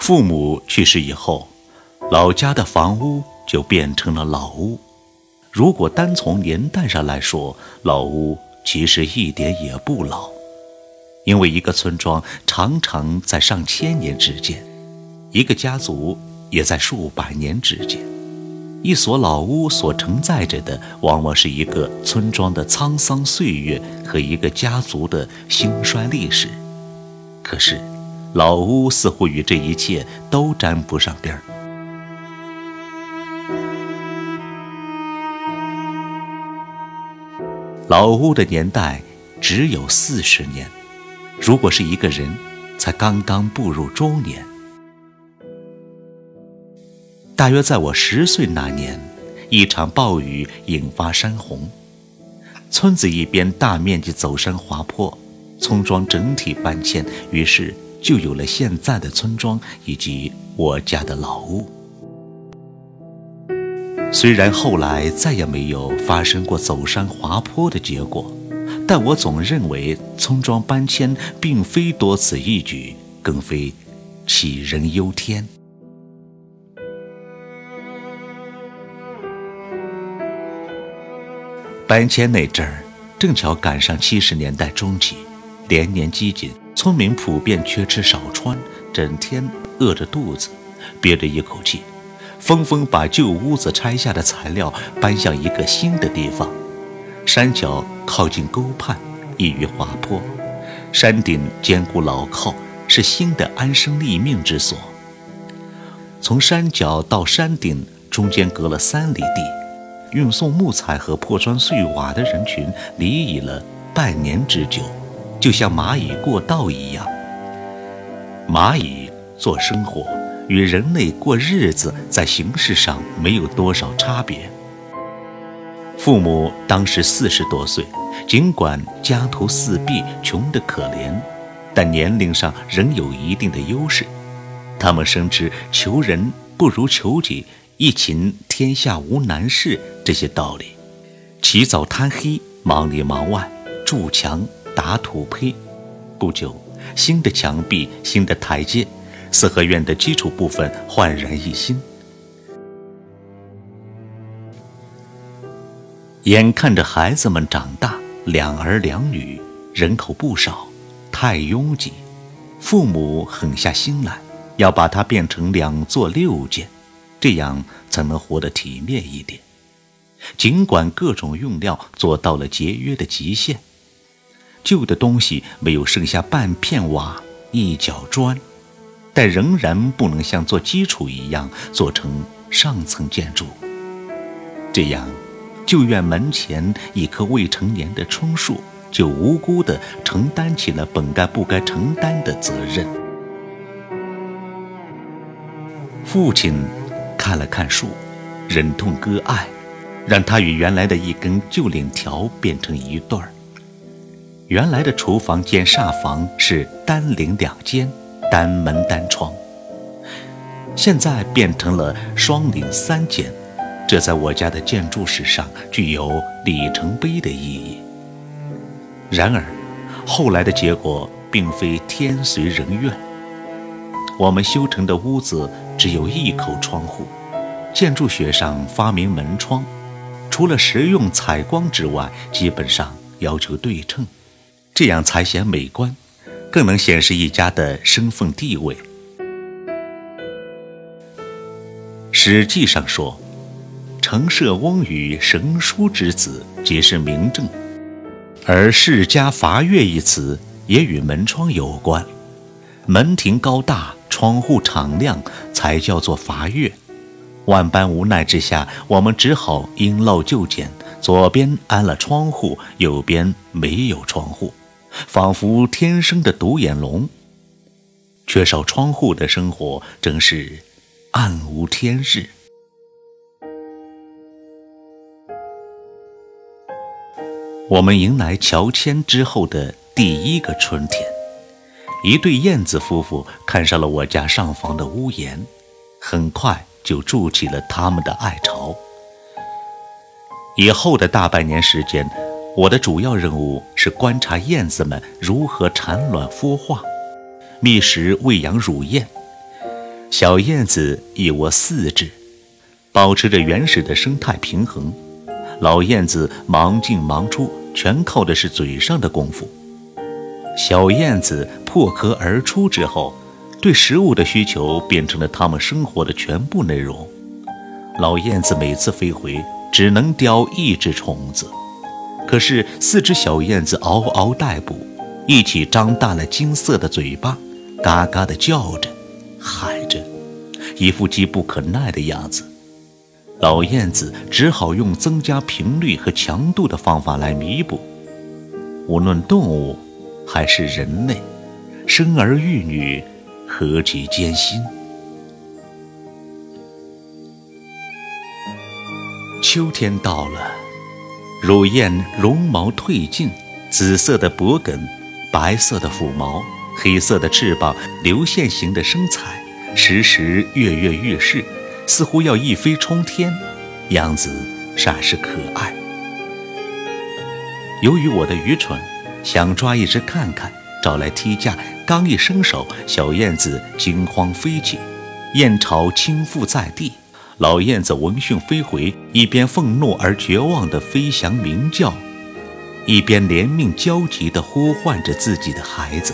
父母去世以后，老家的房屋就变成了老屋。如果单从年代上来说，老屋其实一点也不老，因为一个村庄常常在上千年之间，一个家族也在数百年之间。一所老屋所承载着的，往往是一个村庄的沧桑岁月和一个家族的兴衰历史。可是，老屋似乎与这一切都沾不上边儿。老屋的年代只有四十年，如果是一个人，才刚刚步入中年。大约在我十岁那年，一场暴雨引发山洪，村子一边大面积走山滑坡，村庄整体搬迁，于是就有了现在的村庄以及我家的老屋。虽然后来再也没有发生过走山滑坡的结果，但我总认为村庄搬迁并非多此一举，更非杞人忧天。搬迁那阵儿，正巧赶上七十年代中期，连年饥馑，村民普遍缺吃少穿，整天饿着肚子，憋着一口气。纷纷把旧屋子拆下的材料搬向一个新的地方。山脚靠近沟畔，易于滑坡；山顶坚固牢靠，是新的安身立命之所。从山脚到山顶中间隔了三里地，运送木材和破砖碎瓦的人群离异了半年之久，就像蚂蚁过道一样。蚂蚁做生活。与人类过日子在形式上没有多少差别。父母当时四十多岁，尽管家徒四壁、穷得可怜，但年龄上仍有一定的优势。他们深知“求人不如求己，一勤天下无难事”这些道理，起早贪黑，忙里忙外，筑墙打土坯。不久，新的墙壁，新的台阶。四合院的基础部分焕然一新。眼看着孩子们长大，两儿两女，人口不少，太拥挤，父母狠下心来，要把它变成两座六间，这样才能活得体面一点。尽管各种用料做到了节约的极限，旧的东西没有剩下半片瓦、一角砖。但仍然不能像做基础一样做成上层建筑。这样，旧院门前一棵未成年的椿树就无辜地承担起了本该不该承担的责任。父亲看了看树，忍痛割爱，让它与原来的一根旧链条变成一对儿。原来的厨房兼煞房是单檩两间。单门单窗，现在变成了双檩三间，这在我家的建筑史上具有里程碑的意义。然而，后来的结果并非天随人愿。我们修成的屋子只有一口窗户，建筑学上发明门窗，除了实用采光之外，基本上要求对称，这样才显美观。更能显示一家的身份地位。《史记》上说：“陈涉翁与神书之子，皆是名正。”而“世家伐月”一词也与门窗有关。门庭高大，窗户敞亮，才叫做伐月。万般无奈之下，我们只好因陋就简，左边安了窗户，右边没有窗户。仿佛天生的独眼龙，缺少窗户的生活真是暗无天日。我们迎来乔迁之后的第一个春天，一对燕子夫妇看上了我家上房的屋檐，很快就筑起了他们的爱巢。以后的大半年时间。我的主要任务是观察燕子们如何产卵孵化，觅食喂养乳燕。小燕子一窝四只，保持着原始的生态平衡。老燕子忙进忙出，全靠的是嘴上的功夫。小燕子破壳而出之后，对食物的需求变成了它们生活的全部内容。老燕子每次飞回，只能叼一只虫子，可是四只小燕子嗷嗷待哺，一起张大了金色的嘴巴，嘎嘎地叫着，喊着，一副急不可耐的样子。老燕子只好用增加频率和强度的方法来弥补。无论动物还是人类，生儿育女何其艰辛。秋天到了，乳燕绒毛褪尽，紫色的脖梗，白色的腹毛，黑色的翅膀，流线型的身材，时时跃跃欲试，似乎要一飞冲天，样子煞是可爱。由于我的愚蠢，想抓一只看看，找来梯架，刚一伸手，小燕子惊慌飞起，燕巢倾覆在地。老燕子闻讯飞回，一边愤怒而绝望地飞翔鸣叫，一边怜悯焦急地呼唤着自己的孩子。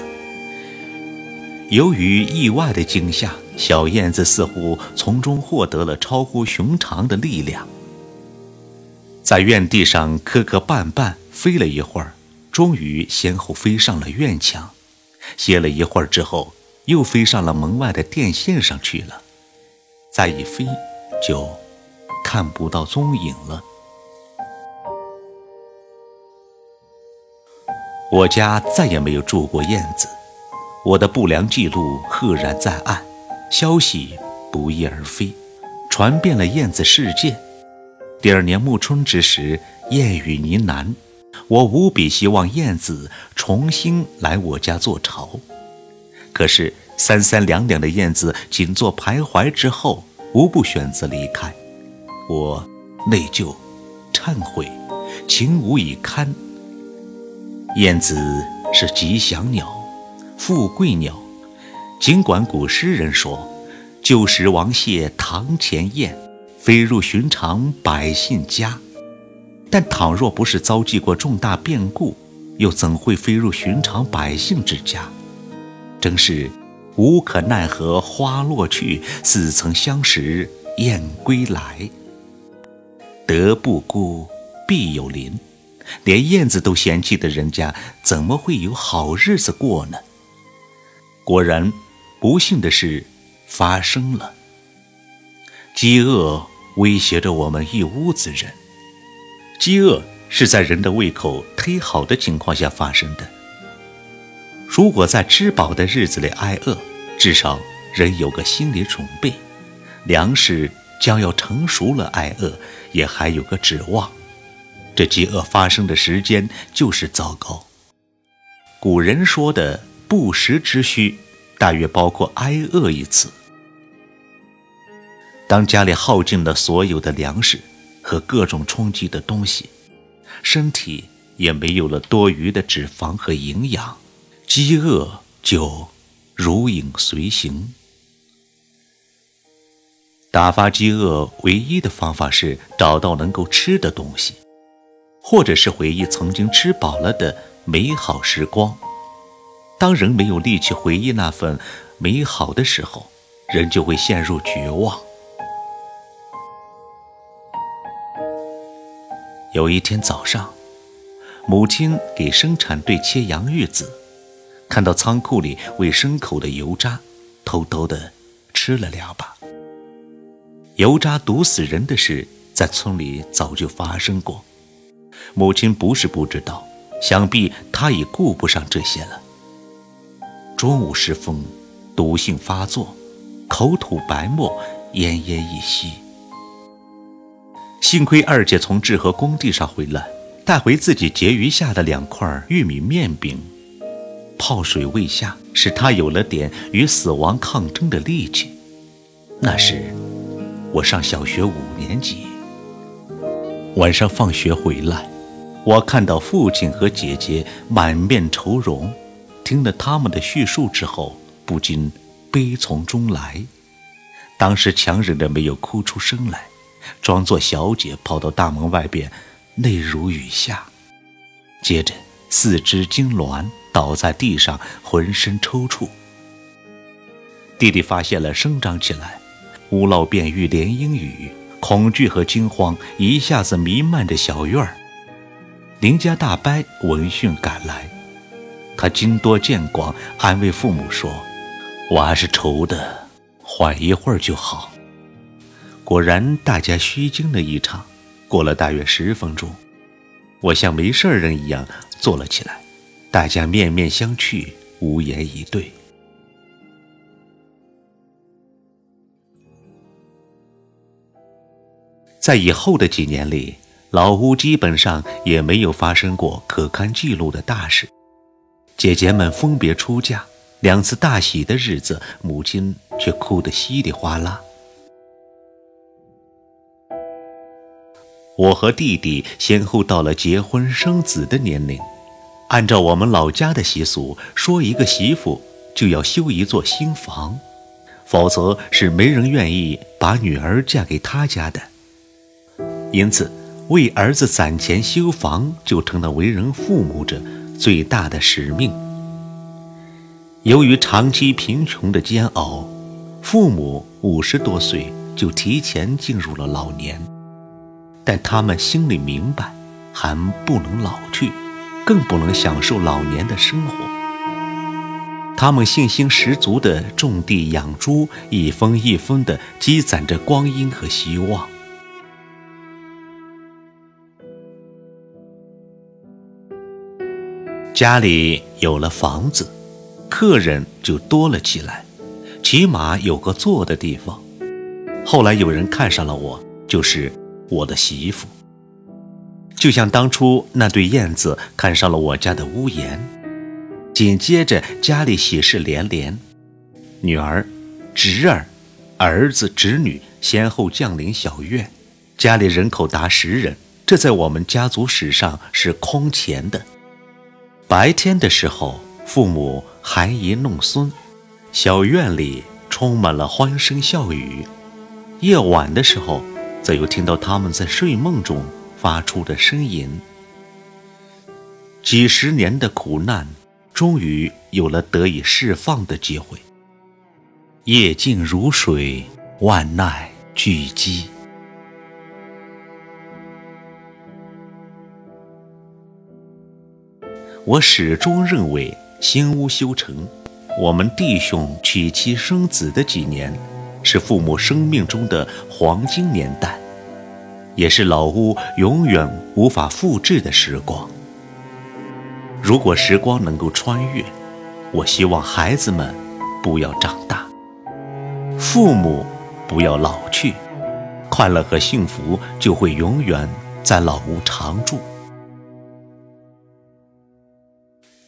由于意外的惊吓，小燕子似乎从中获得了超乎寻常的力量，在院地上磕磕绊绊飞了一会儿，终于先后飞上了院墙，歇了一会儿之后，又飞上了门外的电线上去了，再一飞。就看不到踪影了。我家再也没有住过燕子，我的不良记录赫然在案，消息不翼而飞，传遍了燕子世界。第二年暮春之时，燕语呢喃，我无比希望燕子重新来我家做巢，可是三三两两的燕子仅做徘徊之后。无不选择离开，我内疚、忏悔，情无以堪。燕子是吉祥鸟，富贵鸟。尽管古诗人说“旧时王谢堂前燕，飞入寻常百姓家”，但倘若不是遭际过重大变故，又怎会飞入寻常百姓之家？真是。无可奈何花落去，似曾相识燕归来。德不孤，必有邻。连燕子都嫌弃的人家，怎么会有好日子过呢？果然，不幸的事发生了。饥饿威胁着我们一屋子人。饥饿是在人的胃口忒好的情况下发生的。如果在吃饱的日子里挨饿，至少人有个心理准备，粮食将要成熟了，挨饿也还有个指望。这饥饿发生的时间就是糟糕。古人说的不时之需，大约包括挨饿一词。当家里耗尽了所有的粮食和各种充饥的东西，身体也没有了多余的脂肪和营养，饥饿就如影随形。打发饥饿唯一的方法是找到能够吃的东西，或者是回忆曾经吃饱了的美好时光。当人没有力气回忆那份美好的时候，人就会陷入绝望。有一天早上，母亲给生产队切洋芋子，看到仓库里喂牲口的油渣，偷偷的吃了两把。油渣毒死人的事在村里早就发生过，母亲不是不知道，想必她已顾不上这些了。中午时分，毒性发作，口吐白沫，奄奄一息。幸亏二姐从志和工地上回来，带回自己结余下的两块玉米面饼，泡水未下，使她有了点与死亡抗争的力气。那时，我上小学五年级。晚上放学回来，我看到父亲和姐姐满面愁容，听了他们的叙述之后，不禁悲从中来。当时强忍着没有哭出声来，装作小姐跑到大门外边，泪如雨下，接着四肢痉挛，倒在地上，浑身抽搐。弟弟发现了，声张起来，屋漏便遇连阴雨，恐惧和惊慌一下子弥漫着小院儿。邻家大伯闻讯赶来，他经多见广，安慰父母说：“我还是愁的，缓一会儿就好。”果然，大家虚惊了一场。过了大约十分钟，我像没事人一样坐了起来，大家面面相觑，无言以对。在以后的几年里，老屋基本上也没有发生过可堪记录的大事。姐姐们分别出嫁，两次大喜的日子，母亲却哭得稀里哗啦。我和弟弟先后到了结婚生子的年龄，按照我们老家的习俗，说一个媳妇就要修一座新房，否则是没人愿意把女儿嫁给他家的。因此，为儿子攒钱修房就成了为人父母者最大的使命。由于长期贫穷的煎熬，父母五十多岁就提前进入了老年，但他们心里明白，还不能老去，更不能享受老年的生活。他们信心十足地种地养猪，一分一分地积攒着光阴和希望。家里有了房子，客人就多了起来，起码有个坐的地方。后来有人看上了我，就是我的媳妇。就像当初那对燕子看上了我家的屋檐。紧接着家里喜事连连，女儿、侄儿、儿子、侄女先后降临小院，家里人口达十人，这在我们家族史上是空前的。白天的时候，父母含饴弄孙，小院里充满了欢声笑语；夜晚的时候，则又听到他们在睡梦中发出的呻吟。几十年的苦难，终于有了得以释放的机会。夜静如水，万籁俱寂。我始终认为，新屋修成，我们弟兄娶妻生子的几年，是父母生命中的黄金年代，也是老屋永远无法复制的时光。如果时光能够穿越，我希望孩子们不要长大，父母不要老去，快乐和幸福就会永远在老屋常驻。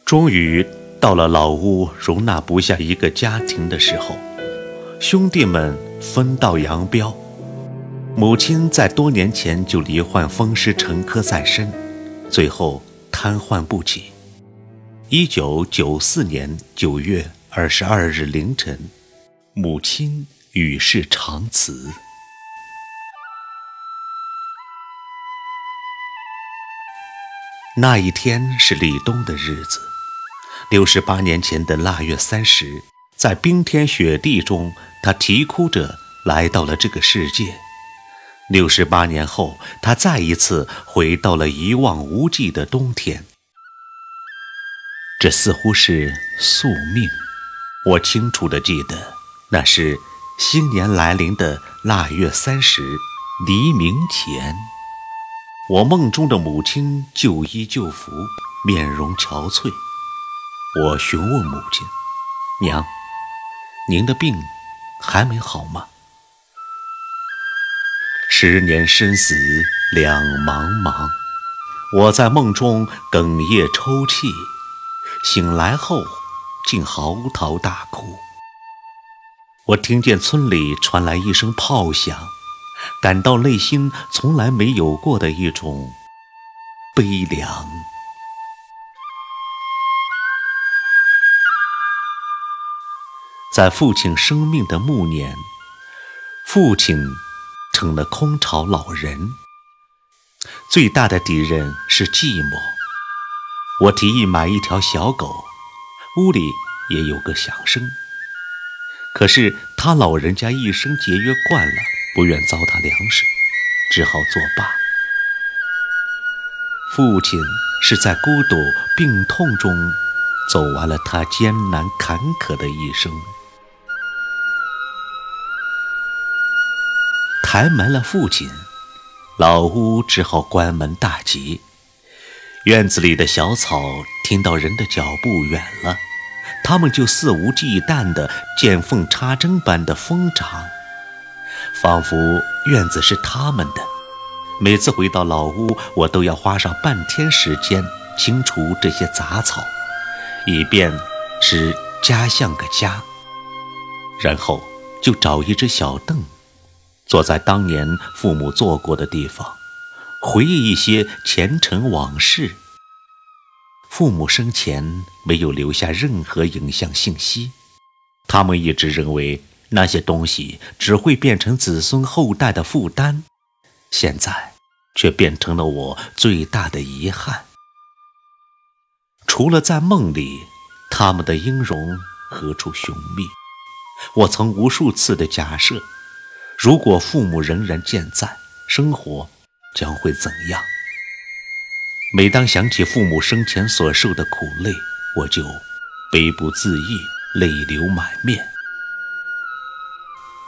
终于到了老屋容纳不下一个家庭的时候，兄弟们分道扬镳。母亲在多年前就罹患风湿沉疴在身，最后瘫痪不起。一九九四年九月二十二日凌晨，母亲与世长辞。那一天是立冬的日子。六十八年前的腊月三十，在冰天雪地中，他啼哭着来到了这个世界。六十八年后，他再一次回到了一望无际的冬天。这似乎是宿命。我清楚地记得，那是新年来临的腊月三十黎明前，我梦中的母亲旧衣旧服，面容憔悴。我询问母亲：“娘，您的病还没好吗？”十年生死两茫茫，我在梦中哽咽抽泣，醒来后竟嚎啕大哭。我听见村里传来一声炮响，感到内心从来没有过的一种悲凉。在父亲生命的暮年，父亲成了空巢老人，最大的敌人是寂寞。我提议买一条小狗，屋里也有个响声。可是他老人家一生节约惯了，不愿糟蹋粮食，只好作罢。父亲是在孤独病痛中走完了他艰难坎坷的一生。抬门了，父亲，老屋只好关门大吉。院子里的小草听到人的脚步远了，它们就肆无忌惮地见缝插针般的疯长，仿佛院子是他们的。每次回到老屋，我都要花上半天时间清除这些杂草，以便使家像个家。然后就找一只小凳。坐在当年父母坐过的地方，回忆一些前尘往事。父母生前没有留下任何影像信息，他们一直认为那些东西只会变成子孙后代的负担，现在却变成了我最大的遗憾。除了在梦里，他们的音容何处寻觅？我曾无数次的假设。如果父母仍然健在，生活将会怎样？每当想起父母生前所受的苦累，我就悲不自抑，泪流满面。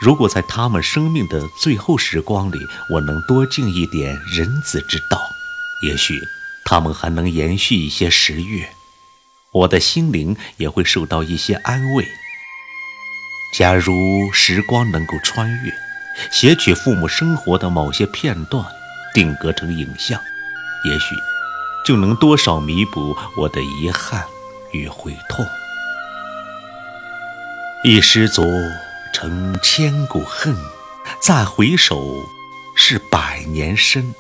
如果在他们生命的最后时光里，我能多尽一点仁子之道，也许他们还能延续一些时月，我的心灵也会受到一些安慰。假如时光能够穿越。写取父母生活的某些片段，定格成影像，也许就能多少弥补我的遗憾与悔痛。一失足成千古恨，再回首是百年身。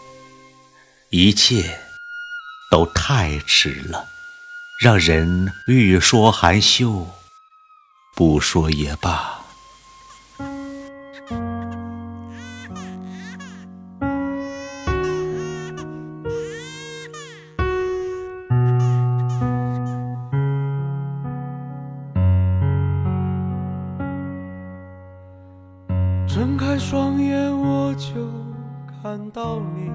一切都太迟了，让人欲说还休，不说也罢。睁开双眼，我就看到你，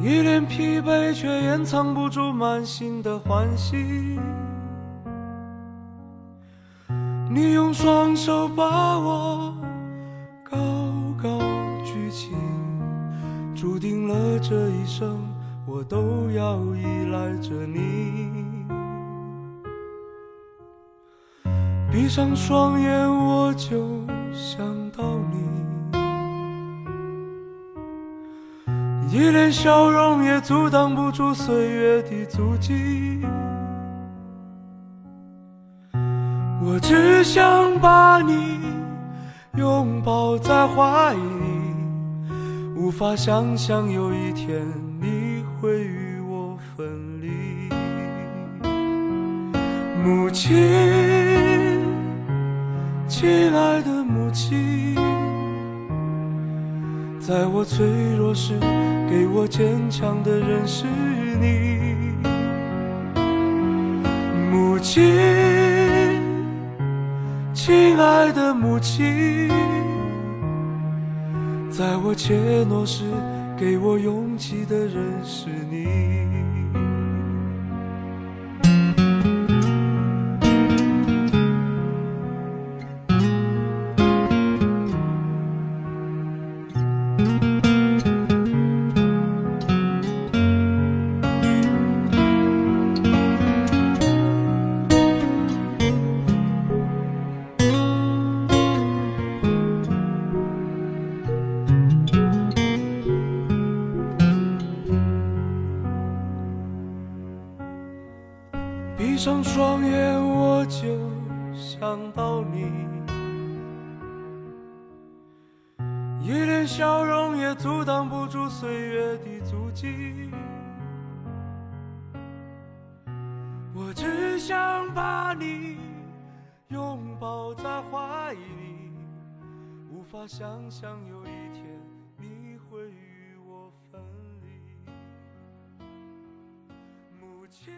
一脸疲惫，却掩藏不住满心的欢喜。你用双手把我高高举起，注定了这一生，我都要依赖着你。闭上双眼，我就想到你，一脸笑容也阻挡不住岁月的足迹。我只想把你拥抱在怀里，无法想象有一天你会与我分离，母亲。亲爱的母亲，在我脆弱时给我坚强的人是你。母亲，亲爱的母亲，在我怯懦时给我勇气的人是你。闭上双眼，我就想到你，一脸笑容也阻挡不住岁月的足迹。我只想把你拥抱在怀里，无法想象有一天你会与我分离。母亲。